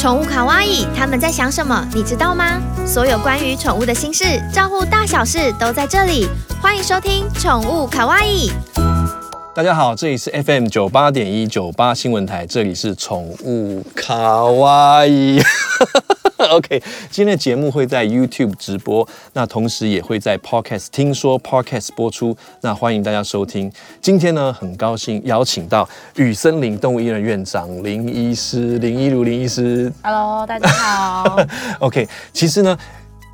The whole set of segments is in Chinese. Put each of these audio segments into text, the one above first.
宠物卡哇伊，他们在想什么？你知道吗？所有关于宠物的心事，照顾大小事都在这里。欢迎收听《宠物卡哇伊》。大家好，这里是 FM 九八点一九八新闻台，这里是宠物卡哇伊。OK，今天的节目会在 YouTube 直播，那同时也会在 Podcast 听说 Podcast 播出，那欢迎大家收听。今天呢，很高兴邀请到雨森林动物医院院长林医师林一如林医师。Hello，大家好。OK，其实呢，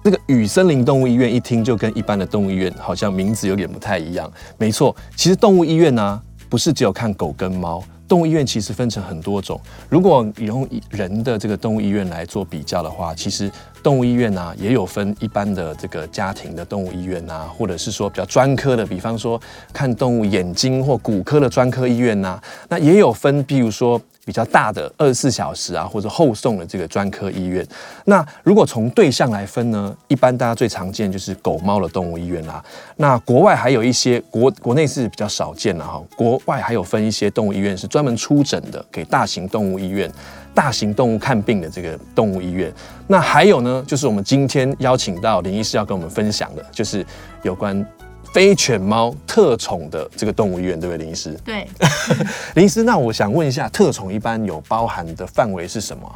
这个雨森林动物医院一听就跟一般的动物医院好像名字有点不太一样。没错，其实动物医院呢、啊，不是只有看狗跟猫。动物医院其实分成很多种，如果用人的这个动物医院来做比较的话，其实动物医院啊也有分一般的这个家庭的动物医院啊，或者是说比较专科的，比方说看动物眼睛或骨科的专科医院呐，那也有分，比如说。比较大的二十四小时啊，或者后送的这个专科医院。那如果从对象来分呢，一般大家最常见就是狗猫的动物医院啦。那国外还有一些国国内是比较少见的哈，国外还有分一些动物医院是专门出诊的，给大型动物医院、大型动物看病的这个动物医院。那还有呢，就是我们今天邀请到林医师要跟我们分享的，就是有关。非犬猫特宠的这个动物医院，对不对，林医师？对，林医师，那我想问一下，特宠一般有包含的范围是什么？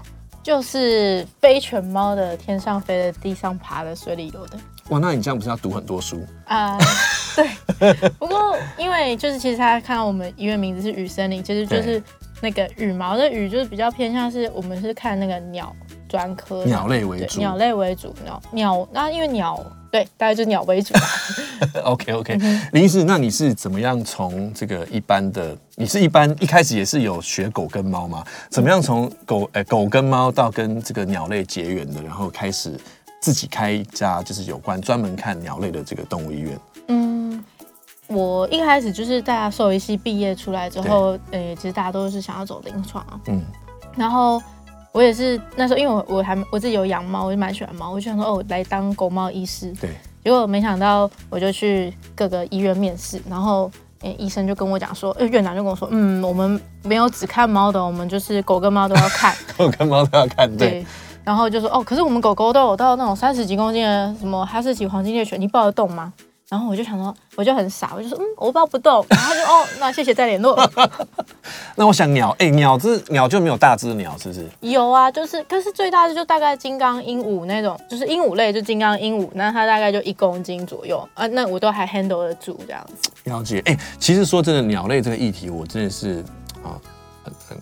就是非犬猫的，天上飞的、地上爬的、水里游的。哇，那你这样不是要读很多书啊？呃，对。不过，因为就是其实大家看到我们医院名字是雨森林，其实就是那个羽毛的羽，就是比较偏向是我们是看那个鸟专科，鸟类为主，鸟类为主，鸟鸟。那因为鸟。对，大概就是鸟为主。OK OK，林医师，那你是怎么样从这个一般的？你是一般一开始也是有学狗跟猫吗？怎么样从狗呃狗跟猫到跟这个鸟类结缘的，然后开始自己开一家就是有关专门看鸟类的这个动物医院？嗯，我一开始就是大家兽医系毕业出来之后，呃，其实大家都是想要走临床。嗯，然后。我也是那时候，因为我我还我自己有养猫，我就蛮喜欢猫，我就想说哦，来当狗猫医师。对。结果没想到，我就去各个医院面试，然后诶，医生就跟我讲说，呃，院长就跟我说，嗯，我们没有只看猫的，我们就是狗跟猫都要看。狗跟猫都要看，对。对。然后就说哦，可是我们狗狗都有到那种三十几公斤的什么哈士奇黄金猎犬，你抱得动吗？然后我就想说，我就很傻，我就说，嗯，我抱不动。然后他就哦，那谢谢再联络。那我想鸟，哎、欸，鸟只鸟就没有大只鸟，是不是？有啊，就是，可是最大的就大概金刚鹦鹉那种，就是鹦鹉类，就金刚鹦鹉，那它大概就一公斤左右啊，那我都还 handle 得住这样子。了解，哎、欸，其实说真的，鸟类这个议题，我真的是啊，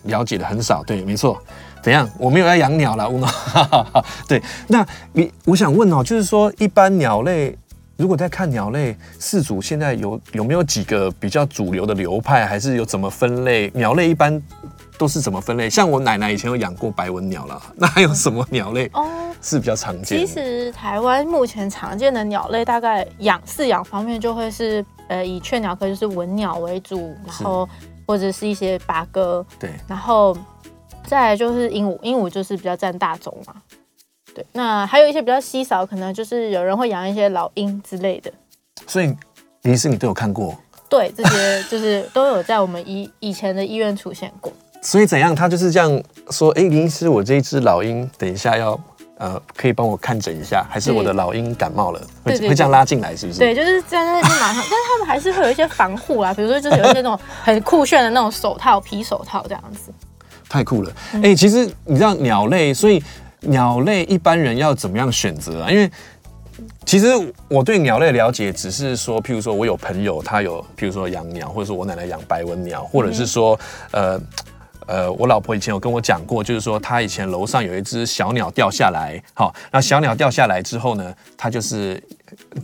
了解的很少。对，没错。怎样？我没有要养鸟了，乌诺。对，那你我想问哦，就是说一般鸟类。如果在看鸟类四组，现在有有没有几个比较主流的流派，还是有怎么分类？鸟类一般都是怎么分类？像我奶奶以前有养过白文鸟了，那还有什么鸟类哦是比较常见的？其实台湾目前常见的鸟类，大概养饲养方面就会是呃以雀鸟科就是文鸟为主，然后或者是一些八哥，对，然后再来就是鹦鹉，鹦鹉就是比较占大宗嘛。对，那还有一些比较稀少，可能就是有人会养一些老鹰之类的。所以，林医师你都有看过？对，这些 就是都有在我们以以前的医院出现过。所以怎样？他就是这样说：哎，林医师，我这一只老鹰，等一下要呃，可以帮我看诊一下，还是我的老鹰感冒了，会会这样拉进来，是不是？对，就是在那就马上，但是他们还是会有一些防护啊，比如说就是有一些那种很酷炫的那种手套、皮手套这样子。太酷了！哎、嗯，其实你知道鸟类，所以。鸟类一般人要怎么样选择啊？因为其实我对鸟类了解只是说，譬如说我有朋友他有，譬如说养鸟，或者说我奶奶养白文鸟，或者是说，呃呃，我老婆以前有跟我讲过，就是说她以前楼上有一只小鸟掉下来，好，那小鸟掉下来之后呢，她就是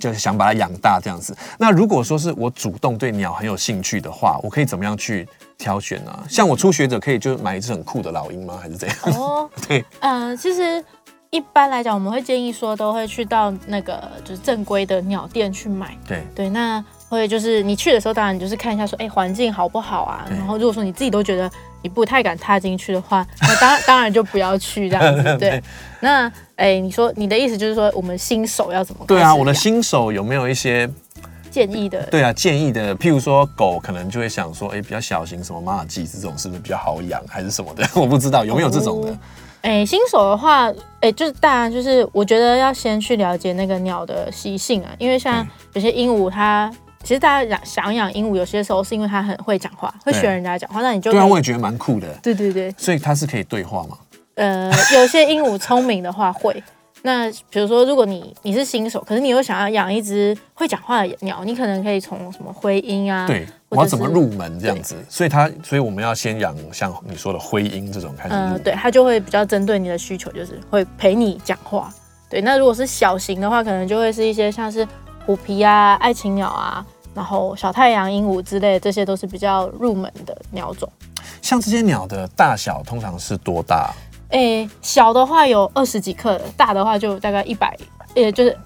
就是想把它养大这样子。那如果说是我主动对鸟很有兴趣的话，我可以怎么样去？挑选啊，像我初学者可以就买一只很酷的老鹰吗？还是怎样？哦，对，嗯、呃，其实一般来讲，我们会建议说都会去到那个就是正规的鸟店去买。对对，那会就是你去的时候，当然你就是看一下说，哎，环境好不好啊？然后如果说你自己都觉得你不太敢踏进去的话，那当当然就不要去这样子。对，对那哎，你说你的意思就是说，我们新手要怎么？对啊，我的新手有没有一些建议的？对啊，建议的，譬如说狗可能就会想说，哎，比较小型，什么马尔济斯这种是不是比较好养，还是什么的？我不知道有没有这种的。哦哎，新手的话，哎，就是当然就是，我觉得要先去了解那个鸟的习性啊，因为像有些鹦鹉，它其实大家养想养鹦鹉，有些时候是因为它很会讲话，会学人家讲话，那你就对啊，我也觉得蛮酷的。对对对，所以它是可以对话吗？呃，有些鹦鹉聪明的话会。那比如说，如果你你是新手，可是你又想要养一只会讲话的鸟，你可能可以从什么灰鹰啊？对，我要怎么入门这样子？所以它，所以我们要先养像你说的灰鹰这种开始。嗯、呃，对，它就会比较针对你的需求，就是会陪你讲话。对，那如果是小型的话，可能就会是一些像是虎皮啊、爱情鸟啊，然后小太阳鹦鹉之类，这些都是比较入门的鸟种。像这些鸟的大小通常是多大？诶、欸，小的话有二十几克的，大的话就大概一百，也就是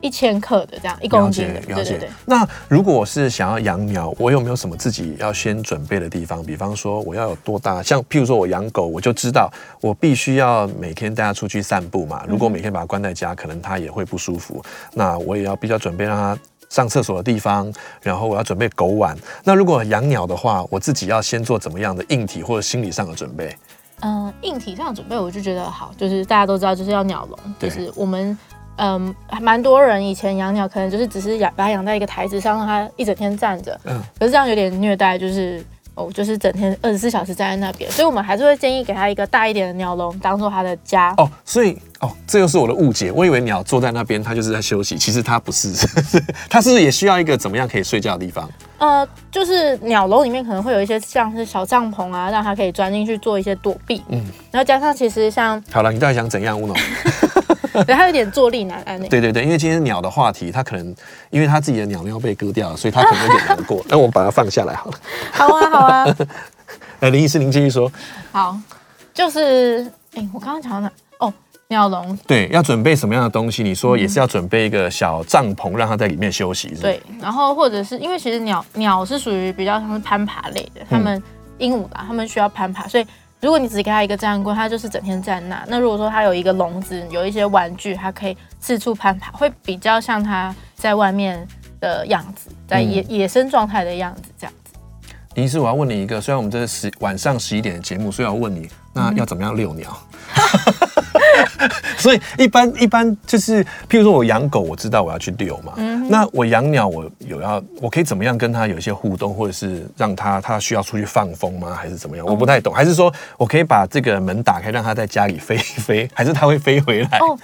一千克的这样，一公斤的。了解，了解。那如果我是想要养鸟，我有没有什么自己要先准备的地方？比方说，我要有多大？像譬如说我养狗，我就知道我必须要每天带它出去散步嘛。如果每天把它关在家，可能它也会不舒服。那我也要比较准备让它上厕所的地方，然后我要准备狗碗。那如果养鸟的话，我自己要先做怎么样的硬体或者心理上的准备？嗯，硬体上的准备我就觉得好，就是大家都知道，就是要鸟笼，就是我们嗯，还蛮多人以前养鸟，可能就是只是养把它养在一个台子上，让它一整天站着，嗯，可是这样有点虐待，就是。哦，就是整天二十四小时站在那边，所以我们还是会建议给他一个大一点的鸟笼，当做他的家。哦，所以哦，这又是我的误解，我以为鸟坐在那边，它就是在休息，其实它不是，它是不是也需要一个怎么样可以睡觉的地方？呃，就是鸟笼里面可能会有一些像是小帐篷啊，让它可以钻进去做一些躲避。嗯，然后加上其实像好了，你到底想怎样，乌龙？对，它有点坐立难安。对对对，因为今天鸟的话题，它可能因为它自己的鸟鸟被割掉了，所以它可能有点难过。那我们把它放下来好了。好啊，好啊。哎，林医师，您继续说。好，就是哎，我刚刚讲到哪？哦，鸟笼。对，要准备什么样的东西？你说也是要准备一个小帐篷，让它在里面休息是是？对，然后或者是因为其实鸟鸟是属于比较像是攀爬类的，它们鹦鹉吧，它们需要攀爬，所以。如果你只给它一个站柜，它就是整天站那。那如果说它有一个笼子，有一些玩具，它可以四处攀爬，会比较像它在外面的样子，在野、嗯、野生状态的样子这样子。林医师，我要问你一个，虽然我们这是十晚上十一点的节目，所以要问你，那要怎么样遛鸟？所以一般一般就是，譬如说我养狗，我知道我要去遛嘛。嗯、那我养鸟，我有要，我可以怎么样跟它有一些互动，或者是让它它需要出去放风吗？还是怎么样？我不太懂。还是说我可以把这个门打开，让它在家里飞一 飞，还是它会飞回来？哦，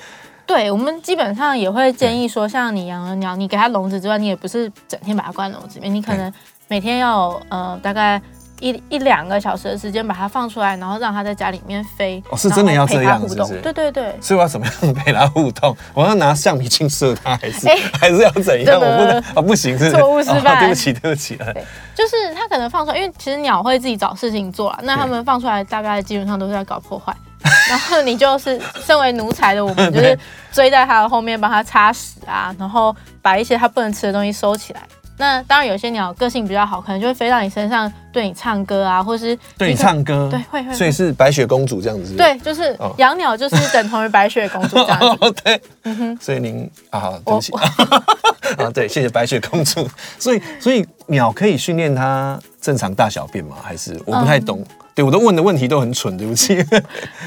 对，我们基本上也会建议说，像你养了鸟，你给它笼子之外，你也不是整天把它关笼子里面，你可能每天要呃大概。一一两个小时的时间把它放出来，然后让它在家里面飞。哦，是真的要这样子？对对对。所以我要怎么样陪它互动？我要拿橡皮筋射它，还是、欸、还是要怎样？我不能啊、哦，不行，是错误示范、哦。对不起，对不起。对，就是它可能放出来，因为其实鸟会自己找事情做啊。那它们放出来，大概基本上都是在搞破坏。然后你就是身为奴才的我们，就是追在它的后面帮它擦屎啊，然后把一些它不能吃的东西收起来。那当然，有些鸟个性比较好，可能就会飞到你身上，对你唱歌啊，或是对你唱歌，对，会会。所以是白雪公主这样子。对，就是养鸟就是等同于白雪公主这样子。哦、对，嗯哼。所以您啊，对不起 啊，对，谢谢白雪公主。所以，所以鸟可以训练它正常大小便吗？还是我不太懂？嗯、对，我都问的问题都很蠢，对不起。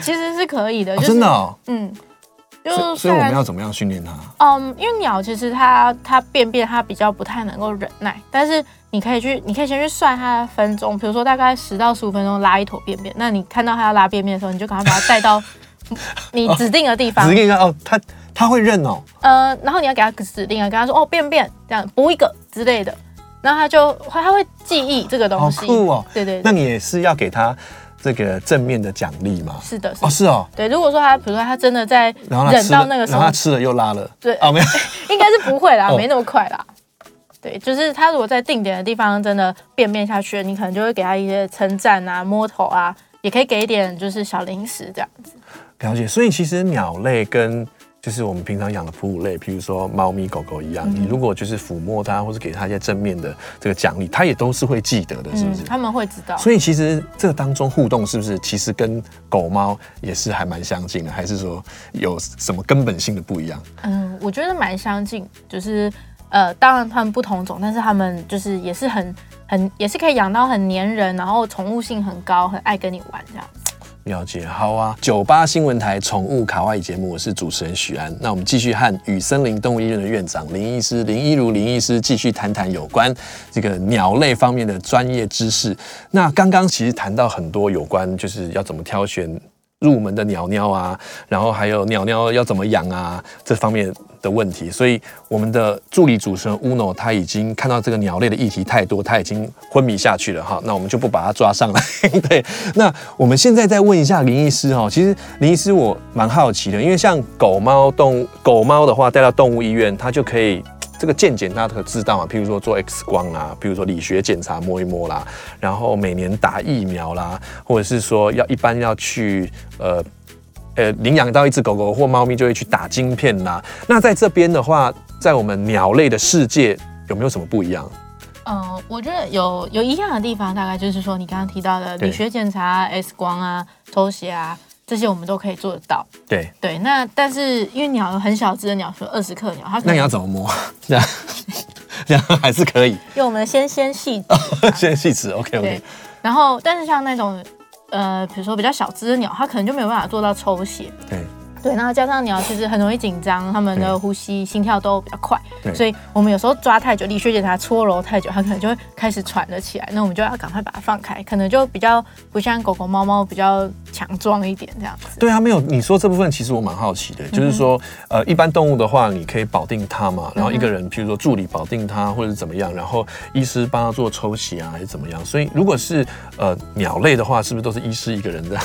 其实是可以的，就是、哦、真的、哦，嗯。就所以我们要怎么样训练它？嗯，因为鸟其实它它便便它比较不太能够忍耐，但是你可以去，你可以先去算它的分钟，比如说大概十到十五分钟拉一坨便便。那你看到它要拉便便的时候，你就赶快把它带到你指定的地方。哦、指定一下哦，它它会认哦。呃，然后你要给它指定啊，跟它说哦便便这样补一个之类的，然后它就它会记忆这个东西。好酷哦，对，对对。那你也是要给它。这个正面的奖励嘛，是的，是哦，是哦，对。如果说他，比如说他真的在忍到那个时候，然后他吃了又拉了，对，哦，没有，应该是不会啦，没那么快啦。对，就是他如果在定点的地方真的便便下去了，你可能就会给他一些称赞啊、摸头啊，也可以给一点就是小零食这样子。了解，所以其实鸟类跟就是我们平常养的哺乳类，譬如说猫咪、狗狗一样，嗯、你如果就是抚摸它，或是给它一些正面的这个奖励，它也都是会记得的，是不是？他们会知道。所以其实这个当中互动是不是其实跟狗猫也是还蛮相近的，还是说有什么根本性的不一样？嗯，我觉得蛮相近，就是呃，当然它们不同种，但是它们就是也是很很也是可以养到很黏人，然后宠物性很高，很爱跟你玩这样。了解，好啊。九八新闻台宠物卡哇伊节目，我是主持人许安。那我们继续和雨森林动物医院的院长林医师林一如林医师继续谈谈有关这个鸟类方面的专业知识。那刚刚其实谈到很多有关，就是要怎么挑选。入门的鸟鸟啊，然后还有鸟鸟要怎么养啊，这方面的问题，所以我们的助理主持人 Uno 他已经看到这个鸟类的议题太多，他已经昏迷下去了哈。那我们就不把他抓上来。对，那我们现在再问一下林医师哈，其实林医师我蛮好奇的，因为像狗猫动物狗猫的话带到动物医院，它就可以。这个健检大家可知道嘛？譬如说做 X 光啊，譬如说理学检查摸一摸啦，然后每年打疫苗啦，或者是说要一般要去呃呃领养到一只狗狗或猫咪就会去打晶片啦。那在这边的话，在我们鸟类的世界有没有什么不一样？嗯、呃，我觉得有有一样的地方，大概就是说你刚刚提到的理学检查、X 光啊、抽血啊。这些我们都可以做得到。对对，那但是因为鸟有很小只的鸟，说二十克鸟，它那你要怎么摸？这样这样还是可以。用我们的纤纤细 纤细指，OK OK。然后，但是像那种呃，比如说比较小只的鸟，它可能就没有办法做到抽血。对。对，然后加上鸟其实很容易紧张，它们的呼吸、心跳都比较快，对所以我们有时候抓太久，理学检查搓揉太久，它可能就会开始喘了起来。那我们就要赶快把它放开，可能就比较不像狗狗、猫猫比较强壮一点这样子。对啊，没有你说这部分，其实我蛮好奇的，就是说，呃，一般动物的话，你可以保定它嘛，然后一个人，譬如说助理保定它，或者是怎么样，然后医师帮它做抽血啊，还是怎么样？所以如果是呃鸟类的话，是不是都是医师一个人的？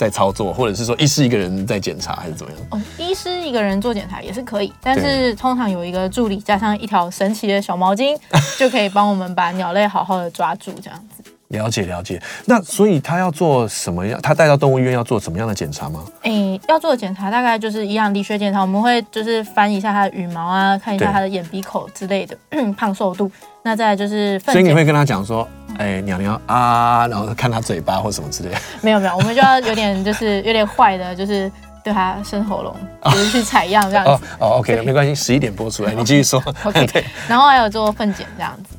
在操作，或者是说医师一个人在检查，还是怎么样？哦，医师一个人做检查也是可以，但是通常有一个助理加上一条神奇的小毛巾，就可以帮我们把鸟类好好的抓住，这样子。了解了解。那所以他要做什么样？他带到动物医院要做什么样的检查吗？诶、欸，要做的检查大概就是一样理学检查，我们会就是翻一下它的羽毛啊，看一下它的眼鼻口之类的胖瘦度。那再来就是，所以你会跟他讲说，哎、欸，鸟鸟啊，然后看他嘴巴或什么之类的。没有没有，我们就要有点就是有点坏的，就是对他伸喉咙，就是去采样这样子。哦，哦，OK，没关系，十一点播出来，你继续说。OK，然后还有做粪检这样子，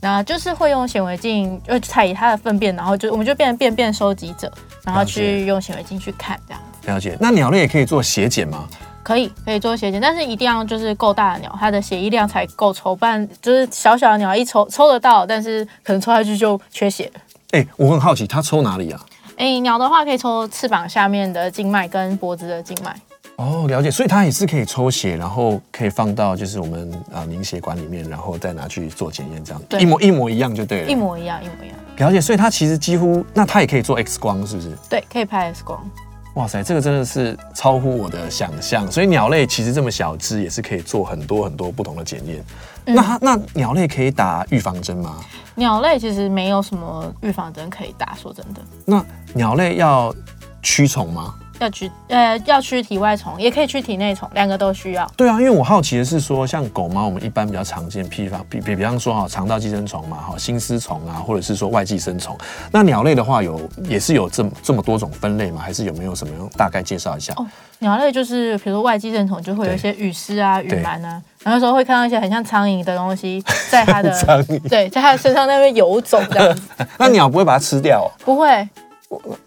然后就是会用显微镜，就采它的粪便，然后就我们就变成便便收集者，然后去用显微镜去看这样子。了解。那鸟类也可以做血检吗？可以，可以做血检，但是一定要就是够大的鸟，它的血液量才够抽。不然就是小小的鸟一抽抽得到，但是可能抽下去就缺血。哎、欸，我很好奇，它抽哪里啊？哎、欸，鸟的话可以抽翅膀下面的静脉跟脖子的静脉。哦，了解，所以它也是可以抽血，然后可以放到就是我们啊凝血管里面，然后再拿去做检验，这样对一模一模一样就对了。一模一样，一模一样。了解，所以它其实几乎，那它也可以做 X 光，是不是？对，可以拍 X 光。哇塞，这个真的是超乎我的想象。所以鸟类其实这么小只，也是可以做很多很多不同的检验。嗯、那它那鸟类可以打预防针吗？鸟类其实没有什么预防针可以打，说真的。那鸟类要驱虫吗？要去呃要去体外虫，也可以去体内虫，两个都需要。对啊，因为我好奇的是说，像狗猫，我们一般比较常见，譬方比比比方说哈，肠道寄生虫嘛，哈，心丝虫啊，或者是说外寄生虫。那鸟类的话有，有也是有这么这么多种分类吗？还是有没有什么样？大概介绍一下。哦，鸟类就是比如说外寄生虫，就会有一些羽丝啊、羽螨啊，然后有时候会看到一些很像苍蝇的东西 在它的对，在它的身上那边游走这样子。那鸟不会把它吃掉？不会。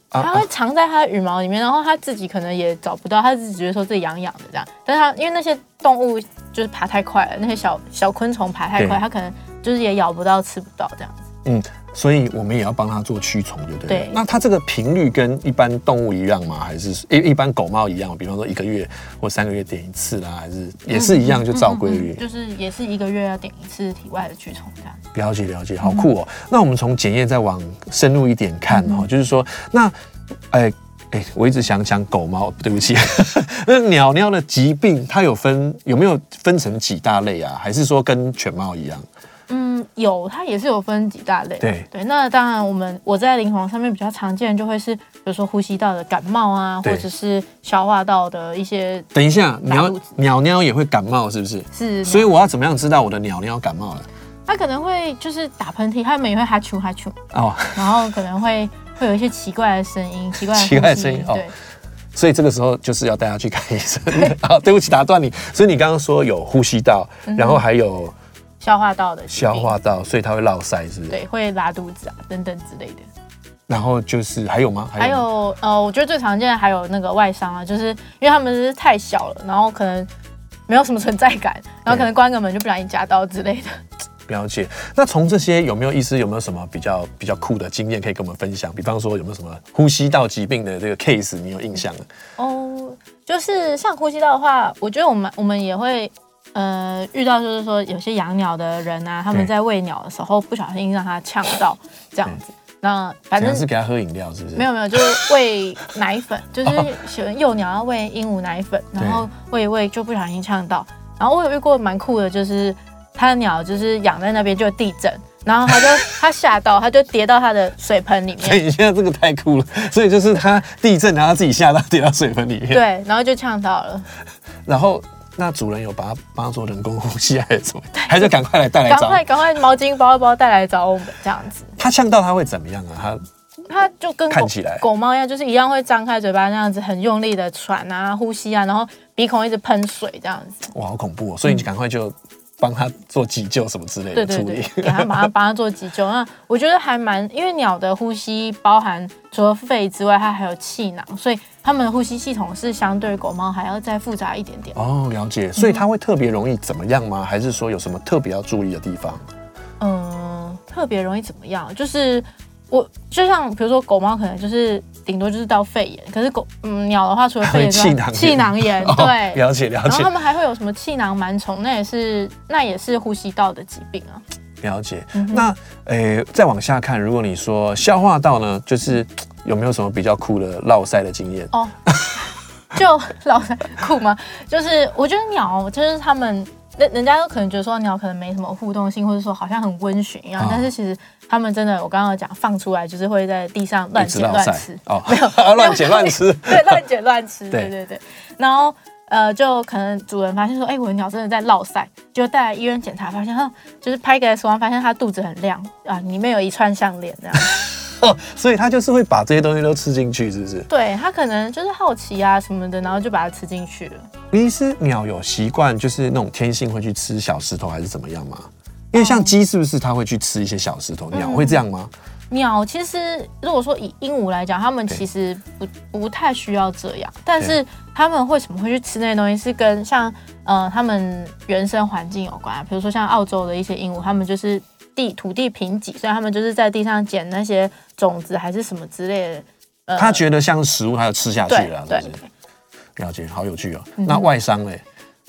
它会藏在它的羽毛里面，然后它自己可能也找不到，它自己觉得说自己痒痒的这样。但是它因为那些动物就是爬太快了，那些小小昆虫爬太快，它可能就是也咬不到、吃不到这样子。嗯，所以我们也要帮它做驱虫，对不对？对。那它这个频率跟一般动物一样吗？还是一一般狗猫一样？比方说一个月或三个月点一次啦，还是也是一样就照规律？就是也是一个月要点一次体外的驱虫这样。了解了解，好酷哦。那我们从检验再往深入一点看哦，就是说那。哎哎、我一直想讲狗猫，对不起。那鸟鸟的疾病，它有分有没有分成几大类啊？还是说跟犬猫一样？有，它也是有分几大类。对对，那当然，我们我在临床上面比较常见的就会是，比如说呼吸道的感冒啊，或者是消化道的一些。等一下，鸟鸟鸟也会感冒，是不是？是。所以我要怎么样知道我的鸟鸟感冒了？它可能会就是打喷嚏，它们也会哈啾哈啾哦，然后可能会会有一些奇怪的声音，奇怪的奇怪的声音，对。所以这个时候就是要带他去看医生。好，对不起，打断你。所以你刚刚说有呼吸道，然后还有消化道的消化道，所以它会落塞，是不是？对，会拉肚子啊，等等之类的。然后就是还有吗？还有呃，我觉得最常见的还有那个外伤啊，就是因为他们是太小了，然后可能没有什么存在感，然后可能关个门就不小心夹到之类的。了解。那从这些有没有医师有没有什么比较比较酷的经验可以跟我们分享？比方说有没有什么呼吸道疾病的这个 case 你有印象的？哦，就是像呼吸道的话，我觉得我们我们也会呃遇到，就是说有些养鸟的人啊，他们在喂鸟的时候不小心让它呛到这样子。那反正是给它喝饮料，是不是？没有没有，就是喂奶粉，就是喜欢幼鸟要喂鹦鹉奶粉，然后喂一喂就不小心呛到。然后我有遇过蛮酷的，就是。他的鸟就是养在那边就地震，然后他就他吓到，他就跌到他的水盆里面。所以现在这个太酷了，所以就是他地震，然后他自己吓到跌到水盆里面。对，然后就呛到了。然后那主人有把它帮他做人工呼吸还是什么？还是赶快来带来找？赶快赶快毛巾包一包带来找我们这样子。它呛到它会怎么样啊？它它就跟看起来狗猫一样，就是一样会张开嘴巴那样子，很用力的喘啊、呼吸啊，然后鼻孔一直喷水这样子。哇，好恐怖哦！所以你赶快就。嗯帮他做急救什么之类的处理，给他马上帮他做急救。那我觉得还蛮，因为鸟的呼吸包含除了肺之外，它还有气囊，所以它们的呼吸系统是相对狗猫还要再复杂一点点。哦，了解。所以它会特别容易怎么样吗？还是说有什么特别要注意的地方？嗯，特别容易怎么样？就是。我就像比如说狗猫可能就是顶多就是到肺炎，可是狗嗯鸟的话除了肺炎之外，气囊炎对，了解了解。然后它们还会有什么气囊螨虫，那也是那也是呼吸道的疾病啊。了解。那诶再往下看，如果你说消化道呢，就是有没有什么比较酷的落塞的经验？哦，就落塞酷吗？就是我觉得鸟就是他们。人人家都可能觉得说鸟可能没什么互动性，或者说好像很温驯一样，哦、但是其实他们真的，我刚刚讲放出来就是会在地上乱捡乱吃，哦，没 有乱捡乱吃，对，乱捡乱吃，对对对。然后呃，就可能主人发现说，哎、欸，我的鸟真的在落塞，就带来医院检查，发现哈，就是拍个 X 光，发现它肚子很亮啊，里面有一串项链这样。哦，所以它就是会把这些东西都吃进去，是不是？对，它可能就是好奇啊什么的，然后就把它吃进去了。其实鸟有习惯，就是那种天性会去吃小石头，还是怎么样吗？因为像鸡是不是它会去吃一些小石头？嗯、鸟会这样吗？鸟其实如果说以鹦鹉来讲，它们其实不不太需要这样，但是它们为什么会去吃那些东西，是跟像呃它们原生环境有关。比如说像澳洲的一些鹦鹉，它们就是。地土地贫瘠，所以他们就是在地上捡那些种子还是什么之类的。呃、他觉得像食物，他就吃下去了。对，了解，好有趣哦。嗯、那外伤嘞？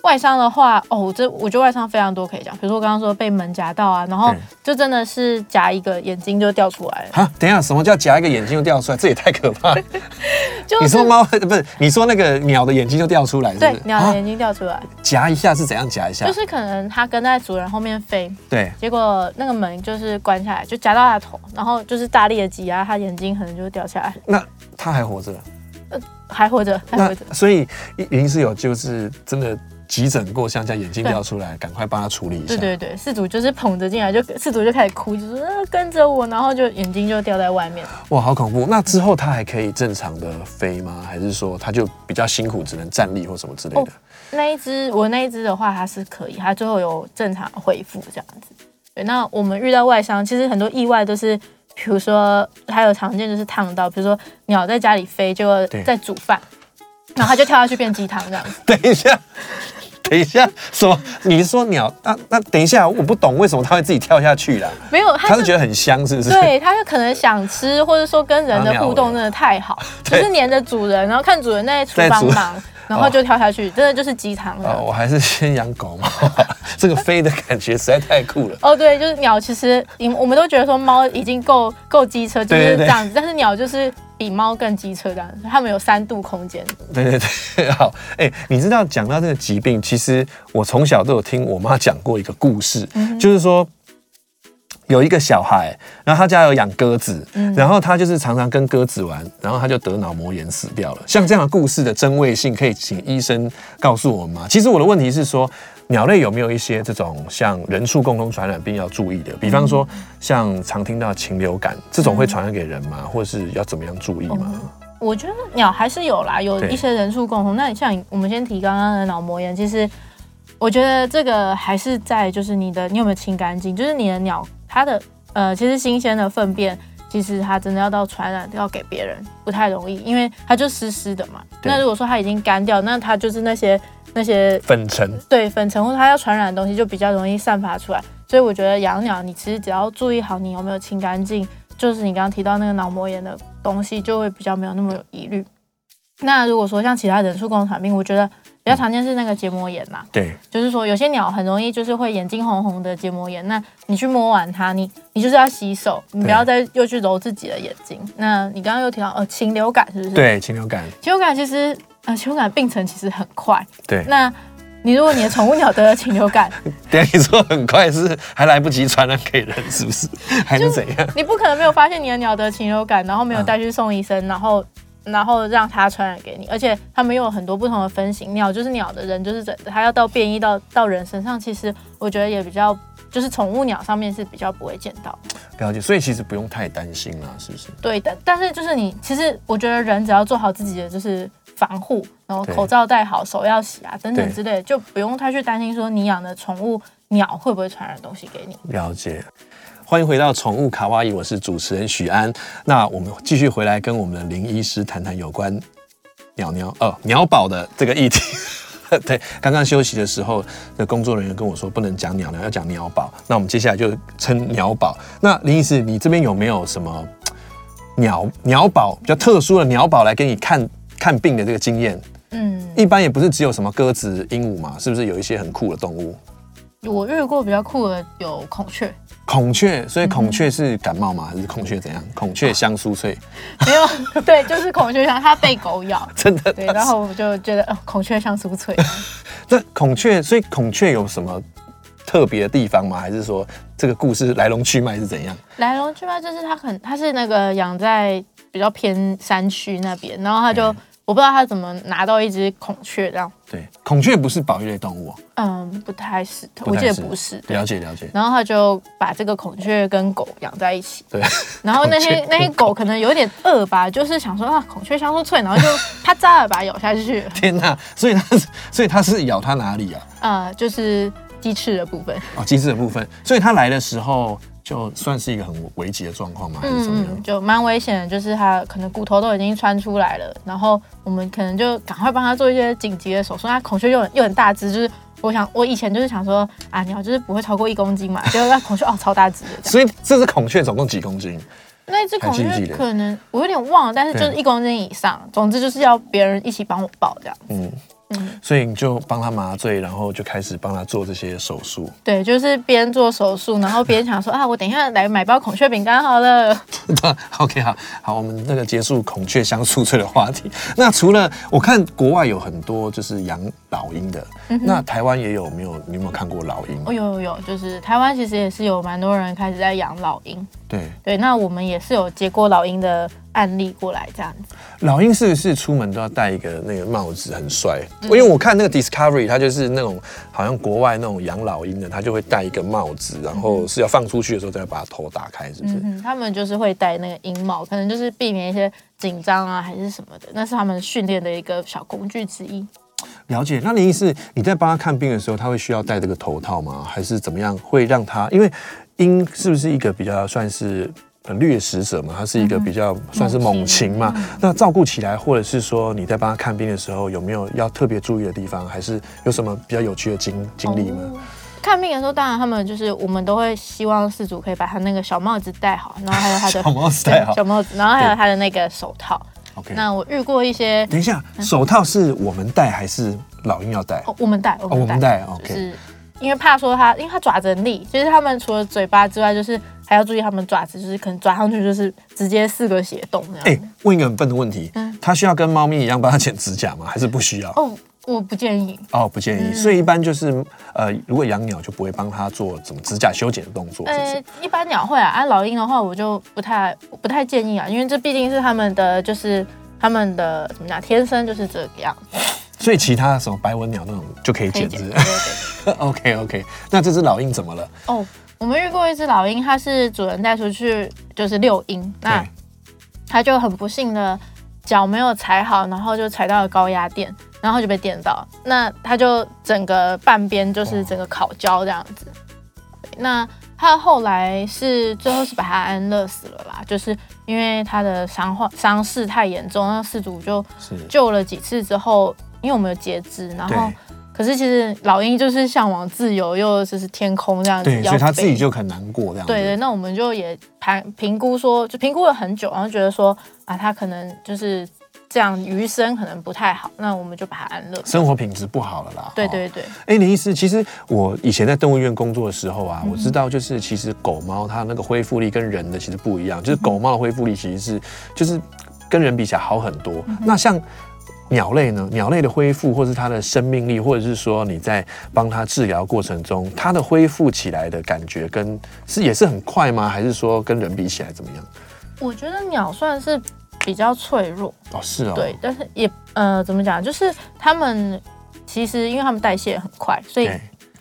外伤的话，哦，这我觉得外伤非常多可以讲。比如说我刚刚说被门夹到啊，然后就真的是夹一个眼睛就掉出来了。哈，等一下，什么叫夹一个眼睛就掉出来？这也太可怕了。就是、你说猫不是？你说那个鸟的眼睛就掉出来是不是？对，鸟的眼睛掉出来。夹一下是怎样夹一下？就是可能它跟在主人后面飞，对，结果那个门就是关下来，就夹到它头，然后就是大力的挤压，它眼睛可能就掉下来。那它还活着？呃，还活着，还活着。所以一定是有，就是真的。急诊过，像这样眼睛掉出来，赶快帮他处理一下。对对对，饲主就是捧着进来，就饲主就开始哭，就说、是、跟着我，然后就眼睛就掉在外面。哇，好恐怖！那之后他还可以正常的飞吗？还是说他就比较辛苦，只能站立或什么之类的？哦、那一只我那一只的话，它是可以，它最后有正常恢复这样子。对，那我们遇到外伤，其实很多意外都是，比如说还有常见就是烫到，比如说鸟在家里飞，就在煮饭，然后它就跳下去变鸡汤这样子。等一下。等一下，什么？你是说鸟？那那等一下，我不懂为什么它会自己跳下去啦？没有，它是，是觉得很香，是不是？对，它就可能想吃，或者说跟人的互动真的太好，就是黏着主人，然后看主人在厨房忙，然后就跳下去，真的就是鸡汤了。哦，我还是先养狗嘛，这个飞的感觉实在太酷了。哦，对，就是鸟，其实我们都觉得说猫已经够够机车，就是这样子，对对对，但是鸟就是。比猫更机车这样，他们有三度空间。对对对，好，哎、欸，你知道讲到这个疾病，其实我从小都有听我妈讲过一个故事，嗯、就是说有一个小孩，然后他家有养鸽子，嗯然后他就是常常跟鸽子玩，然后他就得脑膜炎死掉了。像这样的故事的真伪性，可以请医生告诉我们吗？其实我的问题是说，鸟类有没有一些这种像人畜共同传染病要注意的？比方说，像常听到禽流感这种会传染给人吗？或是要怎么样注意吗？我觉得鸟还是有啦，有一些人畜共同。那你像我们先提刚刚的脑膜炎，其实我觉得这个还是在就是你的你有没有清干净，就是你的鸟。它的呃，其实新鲜的粪便，其实它真的要到传染要给别人不太容易，因为它就湿湿的嘛。那如果说它已经干掉，那它就是那些那些粉尘，对粉尘或者它要传染的东西就比较容易散发出来。所以我觉得养鸟，你其实只要注意好你有没有清干净，就是你刚刚提到那个脑膜炎的东西，就会比较没有那么有疑虑。那如果说像其他人畜共同传染病，我觉得。比较常见是那个结膜炎嘛，对，就是说有些鸟很容易就是会眼睛红红的结膜炎，那你去摸完它，你你就是要洗手，你不要再又去揉自己的眼睛。那你刚刚又提到呃禽流感是不是？对，禽流感。禽流感其实呃禽流感病程其实很快。对。那你如果你的宠物鸟得了禽流感，对，你说很快是还来不及传染给人，是不是？还是怎样？你不可能没有发现你的鸟得禽流感，然后没有带去送医生，然后。然后让它传染给你，而且它们又有很多不同的分型，鸟就是鸟的，人就是人的，它要到变异到到人身上，其实我觉得也比较，就是宠物鸟上面是比较不会见到。了解，所以其实不用太担心啦，是不是？对但，但是就是你，其实我觉得人只要做好自己的就是防护，然后口罩戴好，手要洗啊等等之类的，就不用太去担心说你养的宠物鸟会不会传染东西给你。了解。欢迎回到宠物卡哇伊，我是主持人许安。那我们继续回来跟我们的林医师谈谈有关鸟鸟哦鸟宝的这个议题。对，刚刚休息的时候的工作人员跟我说不能讲鸟鸟，要讲鸟宝。那我们接下来就称鸟宝。那林医师，你这边有没有什么鸟鸟宝比较特殊的鸟宝来给你看看病的这个经验？嗯，一般也不是只有什么鸽子、鹦鹉嘛，是不是有一些很酷的动物？我遇过比较酷的有孔雀。孔雀，所以孔雀是感冒吗？还是孔雀怎样？孔雀香酥脆，没有，对，就是孔雀香，它被狗咬，真的。对，然后我就觉得，哦，孔雀香酥脆。那孔雀，所以孔雀有什么特别的地方吗？还是说这个故事来龙去脉是怎样？来龙去脉就是它很，它是那个养在比较偏山区那边，然后它就。我不知道他怎么拿到一只孔雀这样。对，孔雀不是保育类动物。嗯，不太是，我记得不是。了解了解。然后他就把这个孔雀跟狗养在一起。对。然后那些 那些狗可能有点饿吧，就是想说啊，孔雀香酥脆，然后就啪嚓的把它咬下去。天哪！所以它是，所以它是咬它哪里啊？呃，就是鸡翅的部分。哦，鸡翅的部分。所以它来的时候。就算是一个很危急的状况嘛？还是怎么样？嗯，就蛮危险的，就是他可能骨头都已经穿出来了，然后我们可能就赶快帮他做一些紧急的手术。那孔雀又很又很大只，就是我想我以前就是想说啊，鸟就是不会超过一公斤嘛，结果那孔雀哦超大只的。所以这只孔雀总共几公斤？那只孔雀可能我有点忘了，但是就是一公斤以上。总之就是要别人一起帮我抱这样。嗯。所以你就帮他麻醉，然后就开始帮他做这些手术。对，就是边做手术，然后边想说啊，我等一下来买包孔雀饼干好了。OK，好，好，我们那个结束孔雀香酥脆的话题。那除了我看国外有很多就是养老鹰的，嗯、那台湾也有没有？你有没有看过老鹰？哦，有有有，就是台湾其实也是有蛮多人开始在养老鹰。对对，那我们也是有接过老鹰的。案例过来这样子，老鹰是不是出门都要戴一个那个帽子，很帅？因为我看那个 Discovery，它就是那种好像国外那种养老鹰的，它就会戴一个帽子，然后是要放出去的时候再把它头打开，是不是？嗯，他们就是会戴那个鹰帽，可能就是避免一些紧张啊，还是什么的，那是他们训练的一个小工具之一。了解。那林医师，你在帮他看病的时候，他会需要戴这个头套吗？还是怎么样会让他？因为鹰是不是一个比较算是？掠食者嘛，它是一个比较算是猛禽嘛。嗯、那照顾起来，或者是说你在帮他看病的时候，有没有要特别注意的地方？还是有什么比较有趣的经经历吗？哦？看病的时候，当然他们就是我们都会希望饲主可以把他那个小帽子戴好，然后还有他的小帽子戴好，小帽子，然后还有他的那个手套。OK，那我遇过一些。等一下，手套是我们戴还是老鹰要戴？哦，我们戴，我们戴。OK，就是因为怕说它，因为它爪子很利，其实它们除了嘴巴之外，就是。还要注意它们爪子，就是可能抓上去就是直接四个血洞这样。哎、欸，问一个很笨的问题，嗯，它需要跟猫咪一样帮它剪 指甲吗？还是不需要？哦，我不建议哦，不建议。嗯、所以一般就是呃，如果养鸟就不会帮它做什么指甲修剪的动作。呃，一般鸟会啊，按、啊、老鹰的话，我就不太不太建议啊，因为这毕竟是他们的，就是他们的怎么讲，天生就是这个样。所以其他的什么白文鸟那种就可以剪子。OK OK，那这只老鹰怎么了？哦，我们遇过一只老鹰，它是主人带出去就是遛鹰，那它就很不幸的脚没有踩好，然后就踩到了高压电。然后就被电到，那它就整个半边就是整个烤焦这样子。那它后来是最后是把它安乐死了啦，就是因为它的伤患伤势太严重，那事主就救了几次之后，因为我们有截肢，然后可是其实老鹰就是向往自由，又就是天空这样子，对，所以他自己就很难过这样。对对，那我们就也盘评估说，就评估了很久，然后觉得说啊，他可能就是。这样余生可能不太好，那我们就把它安乐。生活品质不好了啦。对对对。哎，林医师，其实我以前在动物医院工作的时候啊，嗯、我知道就是其实狗猫它那个恢复力跟人的其实不一样，就是狗猫的恢复力其实是就是跟人比起来好很多。嗯、那像鸟类呢？鸟类的恢复或是它的生命力，或者是说你在帮它治疗过程中，它的恢复起来的感觉跟是也是很快吗？还是说跟人比起来怎么样？我觉得鸟算是。比较脆弱哦，是哦，对，但是也呃，怎么讲？就是它们其实因为它们代谢很快，所以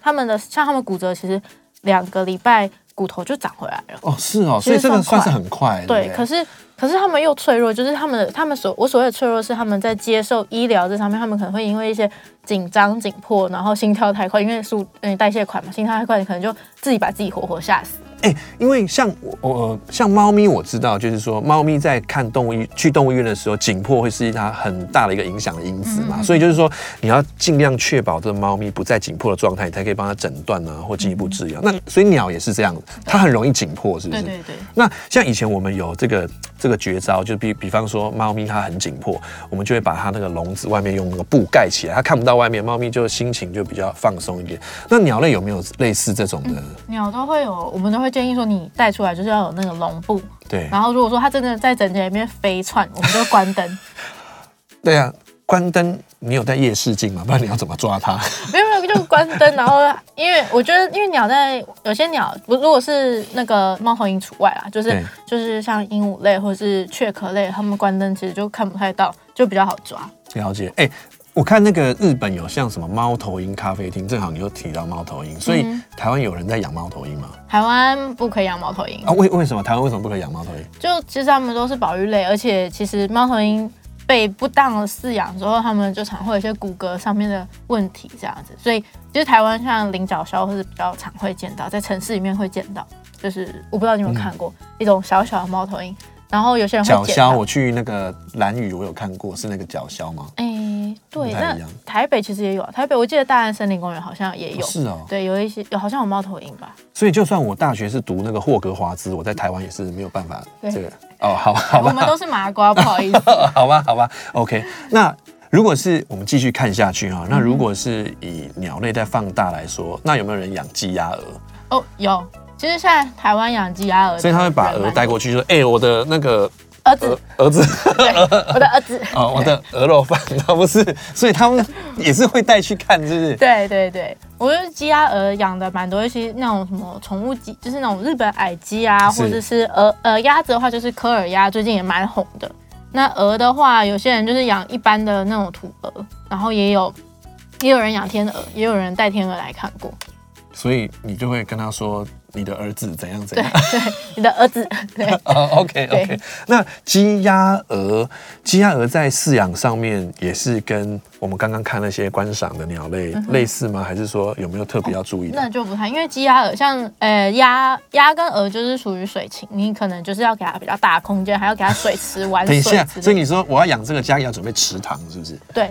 它们的像它们骨折，其实两个礼拜骨头就长回来了。哦，是哦，所以这个算是很快。对，可是可是他们又脆弱，就是他们的他们所我所谓的脆弱是他们在接受医疗这上面，他们可能会因为一些紧张紧迫，然后心跳太快，因为速嗯代谢快嘛，心跳太快，你可能就自己把自己活活吓死。哎、欸，因为像我，我像猫咪，我知道，就是说，猫咪在看动物医去动物医院的时候，紧迫会是它很大的一个影响的因子嘛。嗯、所以就是说，你要尽量确保这个猫咪不在紧迫的状态，你才可以帮它诊断啊，或进一步治疗。嗯、那所以鸟也是这样，它很容易紧迫，是不是？对对对。那像以前我们有这个这个绝招，就比比方说，猫咪它很紧迫，我们就会把它那个笼子外面用那个布盖起来，它看不到外面，猫咪就心情就比较放松一点。那鸟类有没有类似这种的？嗯、鸟都会有，我们都会。建议说你带出来就是要有那个笼布，对。然后如果说它真的在整间里面飞窜，我们就关灯。对啊，关灯。你有带夜视镜吗？不然你要怎么抓它？没有没有，就关灯。然后因为我觉得，因为鸟在有些鸟不，如果是那个猫头鹰除外啦，就是就是像鹦鹉类或者是雀壳类，它们关灯其实就看不太到，就比较好抓。了解。哎、欸。我看那个日本有像什么猫头鹰咖啡厅，正好你又提到猫头鹰，所以台湾有人在养猫头鹰吗？台湾不可以养猫头鹰啊？为为什么台湾为什么不可以养猫头鹰？就其实他们都是保育类，而且其实猫头鹰被不当的饲养之后，他们就常会有一些骨骼上面的问题这样子，所以其实台湾像菱角鸮是比较常会见到，在城市里面会见到，就是我不知道你有没有看过、嗯、一种小小的猫头鹰。然后有些人会角鸮，我去那个蓝屿，我有看过，是那个角鸮吗？哎、欸，对，那台北其实也有啊。台北我记得大安森林公园好像也有。哦是哦。对，有一些有好像有猫头鹰吧。所以就算我大学是读那个霍格华兹，我在台湾也是没有办法这个。哦，好，好吧。我们都是麻瓜，不好意思。好吧，好吧。OK，那如果是我们继续看下去哈，那如果是以鸟类在放大来说，那有没有人养鸡鸭鹅？哦，有。其实现在台湾养鸡鸭鹅，所以他会把鹅带过去，说：“哎、欸，我的那个儿子，儿子，我的儿子，哦，我的鹅肉饭，他不是，所以他们也是会带去看，是不是？对对对，我觉得鸡鸭鹅养的蛮多，尤其那种什么宠物鸡，就是那种日本矮鸡啊，或者是鹅呃鸭子的话，就是科尔鸭，最近也蛮红的。那鹅的话，有些人就是养一般的那种土鹅，然后也有也有人养天鹅，也有人带天鹅来看过。所以你就会跟他说。你的儿子怎样怎样？对，对，你的儿子。对。哦，OK OK。那鸡鸭鹅，鸡鸭鹅在饲养上面也是跟我们刚刚看那些观赏的鸟类类似吗？还是说有没有特别要注意的？那就不太，因为鸡鸭鹅像呃鸭鸭跟鹅就是属于水禽，你可能就是要给它比较大的空间，还要给它水池玩水。等一下，所以你说我要养这个家要准备池塘，是不是？对，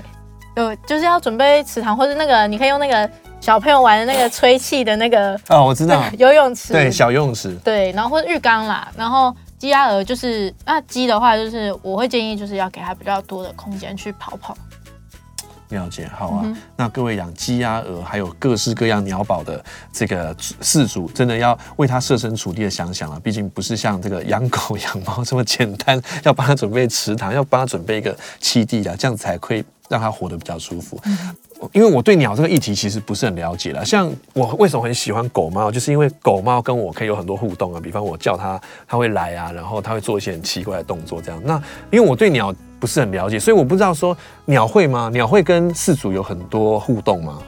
有就是要准备池塘，或者那个你可以用那个。小朋友玩的那个吹气的那个哦，我知道 游泳池，对，小游泳池，对，然后或者浴缸啦，然后鸡鸭鹅就是那鸡的话，就是我会建议就是要给它比较多的空间去跑跑。了解，好啊。嗯、那各位养鸡鸭鹅还有各式各样鸟宝的这个饲主，真的要为它设身处地的想想啊，毕竟不是像这个养狗养猫这么简单，要帮它准备池塘，要帮它准备一个栖地啊，这样子才可以。让它活得比较舒服。因为我对鸟这个议题其实不是很了解了。像我为什么很喜欢狗猫，就是因为狗猫跟我可以有很多互动啊。比方我叫它，它会来啊，然后它会做一些很奇怪的动作这样。那因为我对鸟不是很了解，所以我不知道说鸟会吗？鸟会跟饲主有很多互动吗？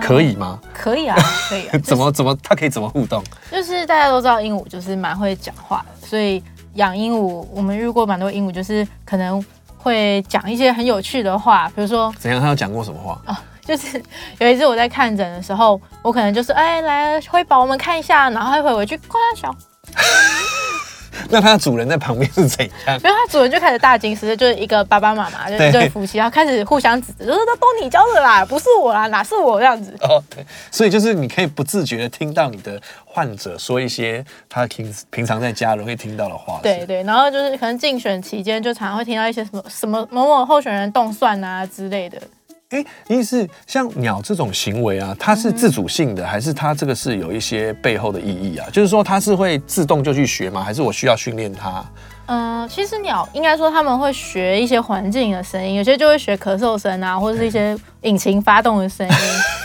可以吗？可以啊，可以啊。怎么怎么它可以怎么互动？就是大家都知道鹦鹉就是蛮会讲话的，所以养鹦鹉，我们遇过蛮多鹦鹉，就是可能会讲一些很有趣的话，比如说怎样？它有讲过什么话？哦就是 有一次我在看诊的时候，我可能就是哎来辉宝，我们看一下，然后他会回去夸小。那它的主人在旁边是怎样？没有，它主人就开始大惊失色，就是一个爸爸妈妈，就一对夫妻，然后开始互相指责，就说都都你教的啦，不是我啦，哪是我这样子。哦，对，所以就是你可以不自觉的听到你的患者说一些他平平常在家容易听到的话。对对，然后就是可能竞选期间就常常会听到一些什么什么某某候选人动算啊之类的。哎，意思像鸟这种行为啊，它是自主性的，还是它这个是有一些背后的意义啊？就是说它是会自动就去学吗？还是我需要训练它？嗯、呃，其实鸟应该说他们会学一些环境的声音，有些就会学咳嗽声啊，或者是一些引擎发动的声音。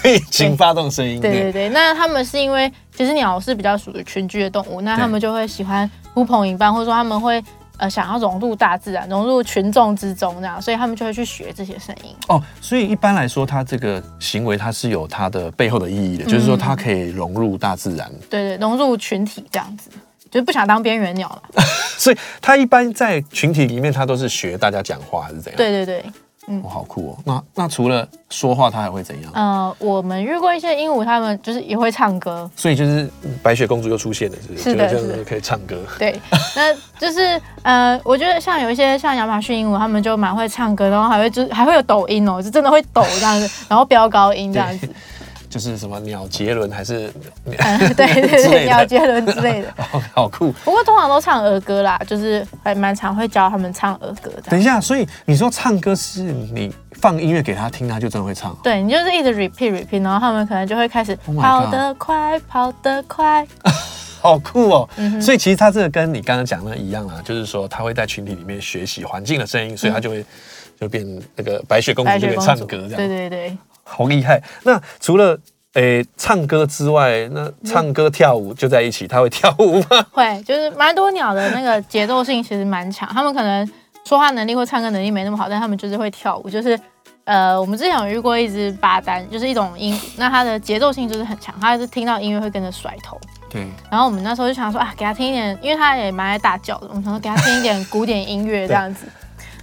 引擎发动声音。对对对，那他们是因为其实鸟是比较属于群居的动物，那他们就会喜欢呼朋引伴，或者说他们会。呃，想要融入大自然，融入群众之中，这样，所以他们就会去学这些声音。哦，所以一般来说，它这个行为它是有它的背后的意义的，嗯、就是说它可以融入大自然。对对，融入群体这样子，就是不想当边缘鸟了。所以他一般在群体里面，他都是学大家讲话，还是怎样？对对对。嗯，好酷哦。那那除了说话，它还会怎样？呃，我们遇过一些鹦鹉，它们就是也会唱歌。所以就是白雪公主又出现了，是不是？是的，就是可以唱歌。对，那就是呃，我觉得像有一些像亚马逊鹦鹉，他们就蛮会唱歌，然后还会就还会有抖音哦，就真的会抖这样子，然后飙高音这样子。就是什么鸟杰伦还是、嗯、对对对鸟杰伦之类的，好，好酷。不过通常都唱儿歌啦，就是还蛮常会教他们唱儿歌的。等一下，所以你说唱歌是你放音乐给他听，他就真的会唱？对，你就是一直 repeat repeat，然后他们可能就会开始跑得快，跑得快，好酷哦。嗯、所以其实他这个跟你刚刚讲的一样啊，就是说他会在群体里面学习环境的声音，所以他就会就变那个白雪公主就会唱歌这样。对对对。好厉害！那除了诶、欸、唱歌之外，那唱歌跳舞就在一起，他会跳舞吗？会，就是蛮多鸟的那个节奏性其实蛮强，他们可能说话能力或唱歌能力没那么好，但他们就是会跳舞。就是呃，我们之前有遇过一只巴丹，就是一种鹦鹉，那它的节奏性就是很强，它是听到音乐会跟着甩头。对。然后我们那时候就想说啊，给他听一点，因为他也蛮爱大叫的，我们想说给他听一点古典音乐这样子。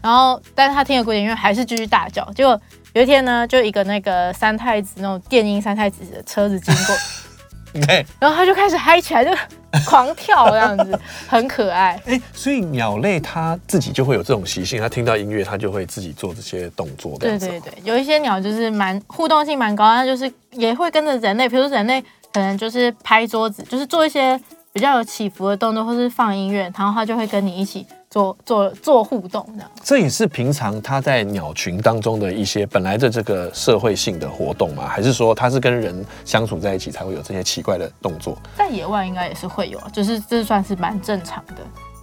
然后，但是他听了古典音乐还是继续大叫，结果。有一天呢，就一个那个三太子那种电音三太子的车子经过，对，然后他就开始嗨起来，就狂跳这样子，很可爱。哎，所以鸟类它自己就会有这种习性，它听到音乐，它就会自己做这些动作。对对对，有一些鸟就是蛮互动性蛮高，它就是也会跟着人类，比如说人类可能就是拍桌子，就是做一些比较有起伏的动作，或是放音乐，然后它就会跟你一起。做做做互动这样，这也是平常它在鸟群当中的一些本来的这个社会性的活动吗？还是说它是跟人相处在一起才会有这些奇怪的动作？在野外应该也是会有，就是这算是蛮正常的。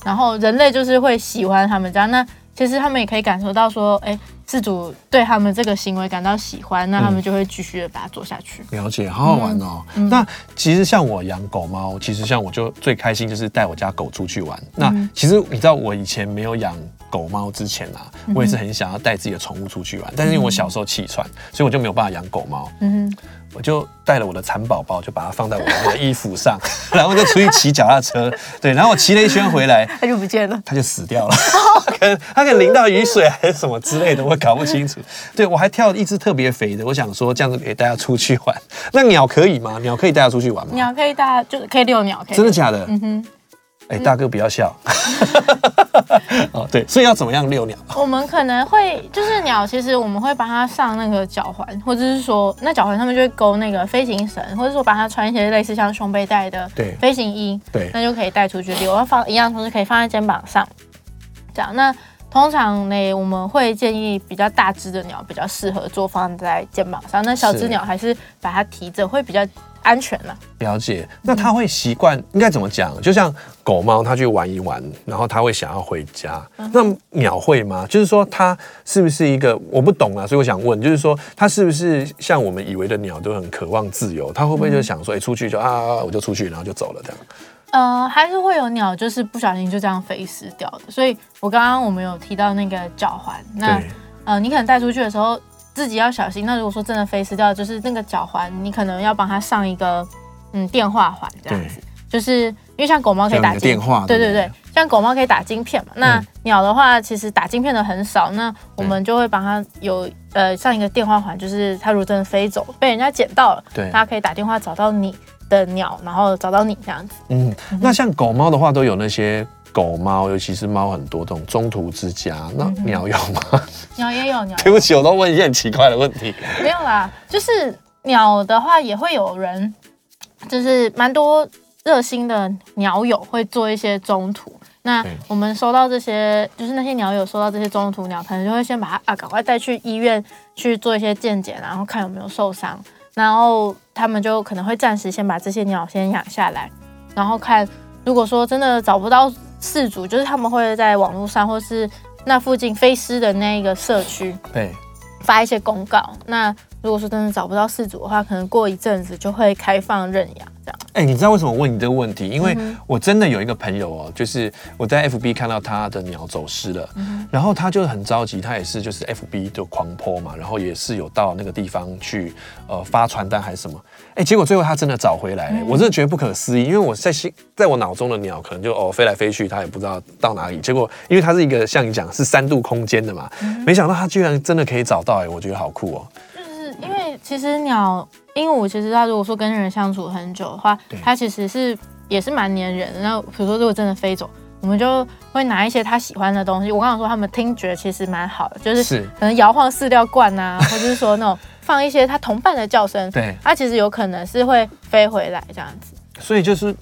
然后人类就是会喜欢他们这样，那其实他们也可以感受到说，哎。饲主对他们这个行为感到喜欢，那他们就会继续的把它做下去。嗯、了解，好好玩哦。嗯、那其实像我养狗猫，其实像我就最开心就是带我家狗出去玩。嗯、那其实你知道，我以前没有养狗猫之前啊，我也是很想要带自己的宠物出去玩，但是因为我小时候气喘，所以我就没有办法养狗猫。嗯我就带了我的蚕宝宝，就把它放在我的衣服上，然后就出去骑脚踏车。对，然后我骑了一圈回来，它就不见了，它就死掉了。可能它可能淋到雨水还是什么之类的，我搞不清楚。对，我还跳了一只特别肥的，我想说这样子可以带它出去玩。那鸟可以吗？鸟可以带它出去玩吗？鸟可以带，就是可以遛鸟。真的假的？嗯哼。哎，大哥不要笑。哦，对，所以要怎么样遛鸟？我们可能会就是鸟，其实我们会帮它上那个脚环，或者是说那脚环上面就会勾那个飞行绳，或者说帮它穿一些类似像胸背带的飞行衣，对，那就可以带出去遛。要放一样同时可以放在肩膀上，这样。那通常呢，我们会建议比较大只的鸟比较适合做放在肩膀上，那小只鸟还是把它提着会比较。安全了。了解，那他会习惯应该怎么讲？就像狗猫，它去玩一玩，然后它会想要回家。嗯、那鸟会吗？就是说它是不是一个我不懂啊？所以我想问，就是说它是不是像我们以为的鸟都很渴望自由？它会不会就想说，哎、欸，出去就啊，我就出去，然后就走了这样？呃，还是会有鸟，就是不小心就这样飞失掉的。所以我刚刚我们有提到那个脚环，那呃，你可能带出去的时候自己要小心。那如果说真的飞失掉，就是那个脚环，你可能要帮它上一个嗯电话环这样子，就是因为像狗猫可以打电话，对。对对，像狗猫可以打晶片嘛。那鸟的话，其实打晶片的很少，那我们就会帮它有呃上一个电话环，就是它如果真的飞走，被人家捡到了，对，它可以打电话找到你的鸟，然后找到你这样子。嗯，那像狗猫的话，都有那些狗猫，尤其是猫很多这种中途之家。那鸟有吗？鸟也有鸟。对不起，我都问一些很奇怪的问题。没有啦，就是鸟的话，也会有人，就是蛮多热心的鸟友会做一些中途。那我们收到这些，就是那些鸟友收到这些中途鸟，可能就会先把它啊，赶快带去医院去做一些健检，然后看有没有受伤。然后他们就可能会暂时先把这些鸟先养下来，然后看，如果说真的找不到事主，就是他们会在网络上或是那附近飞狮的那一个社区，对，发一些公告。那如果说真的找不到事主的话，可能过一阵子就会开放认养。哎、欸，你知道为什么我问你这个问题？因为我真的有一个朋友哦，就是我在 FB 看到他的鸟走失了，然后他就很着急，他也是就是 FB 就狂 po 嘛，然后也是有到那个地方去呃发传单还是什么，哎、欸，结果最后他真的找回来了，我真的觉得不可思议，因为我在心在我脑中的鸟可能就哦飞来飞去，他也不知道到哪里，结果因为他是一个像你讲是三度空间的嘛，没想到他居然真的可以找到，哎，我觉得好酷哦。就是因为其实鸟。鹦鹉其实它如果说跟人相处很久的话，它其实是也是蛮粘人的。那比如说如果真的飞走，我们就会拿一些它喜欢的东西。我刚刚说它们听觉其实蛮好的，就是可能摇晃饲料罐啊，或者是说那种放一些它同伴的叫声，对，它其实有可能是会飞回来这样子。所以就是。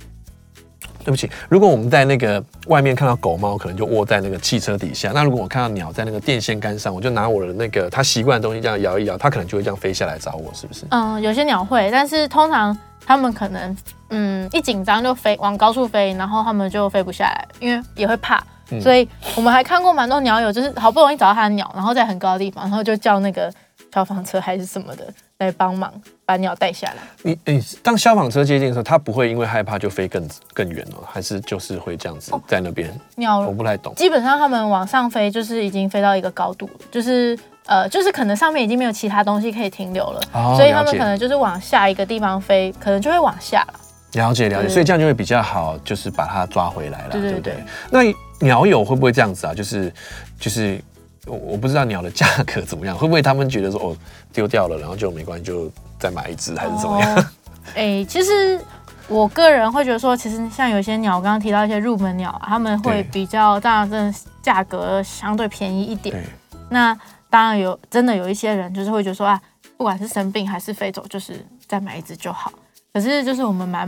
对不起，如果我们在那个外面看到狗猫，可能就窝在那个汽车底下。那如果我看到鸟在那个电线杆上，我就拿我的那个它习惯的东西这样摇一摇，它可能就会这样飞下来找我，是不是？嗯，有些鸟会，但是通常它们可能嗯一紧张就飞往高处飞，然后它们就飞不下来，因为也会怕。嗯、所以我们还看过蛮多鸟友，就是好不容易找到它的鸟，然后在很高的地方，然后就叫那个消防车还是什么的来帮忙。把鸟带下来。你你当消防车接近的时候，它不会因为害怕就飞更更远了，还是就是会这样子在那边？鸟我不太懂。基本上它们往上飞，就是已经飞到一个高度，就是呃，就是可能上面已经没有其他东西可以停留了，哦、所以它们可能就是往下一个地方飞，可能就会往下了。了解了解，所以这样就会比较好，就是把它抓回来了，对，对不对？那鸟友会不会这样子啊？就是就是我我不知道鸟的价格怎么样，会不会他们觉得说哦丢掉了，然后就没关系就。再买一只还是怎么样？哎、哦欸，其实我个人会觉得说，其实像有些鸟，我刚刚提到一些入门鸟，他们会比较，当然，真的价格相对便宜一点。那当然有，真的有一些人就是会觉得说啊，不管是生病还是飞走，就是再买一只就好。可是就是我们蛮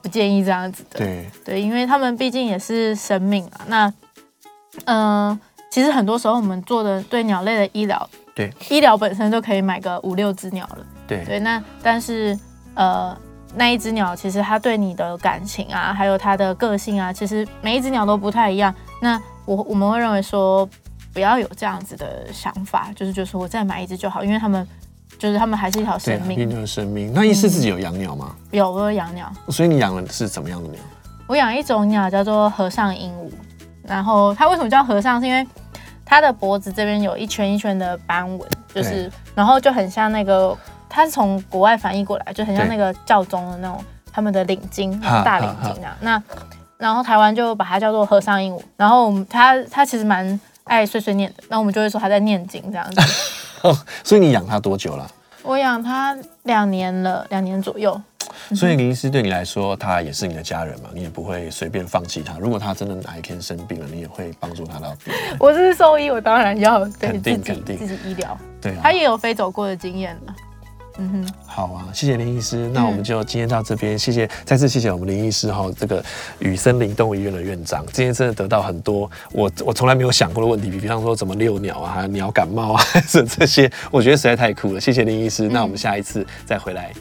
不建议这样子的。对对，因为他们毕竟也是生命啊。那嗯、呃，其实很多时候我们做的对鸟类的医疗，对医疗本身就可以买个五六只鸟了。对对，那但是呃，那一只鸟其实它对你的感情啊，还有它的个性啊，其实每一只鸟都不太一样。那我我们会认为说，不要有这样子的想法，就是就是我再买一只就好，因为他们就是他们还是一条生命，一条生命。那意思自己有养鸟吗？嗯、有，我有养鸟。所以你养的是怎么样的鸟？我养一种鸟叫做和尚鹦鹉，然后它为什么叫和尚？是因为它的脖子这边有一圈一圈的斑纹，就是然后就很像那个。它是从国外翻译过来，就很像那个教宗的那种他们的领巾，大领巾啊。那然后台湾就把它叫做和尚鹦鹉。然后我们它它其实蛮爱碎碎念的，那我们就会说它在念经这样子。哦 所以你养它多久了？我养它两年了，两年左右。所以林医师对你来说，他也是你的家人嘛？你也不会随便放弃他。如果他真的哪一天生病了，你也会帮助他到底。我是兽医，我当然要 肯定肯定自己医疗。对啊，它也有飞走过的经验了。嗯哼，好啊，谢谢林医师。那我们就今天到这边，谢谢，再次谢谢我们林医师哈，这个雨森林动物医院的院长，今天真的得到很多我我从来没有想过的问题，比方说怎么遛鸟啊，还有鸟感冒啊，还 是这些，我觉得实在太酷了。谢谢林医师，那我们下一次再回来。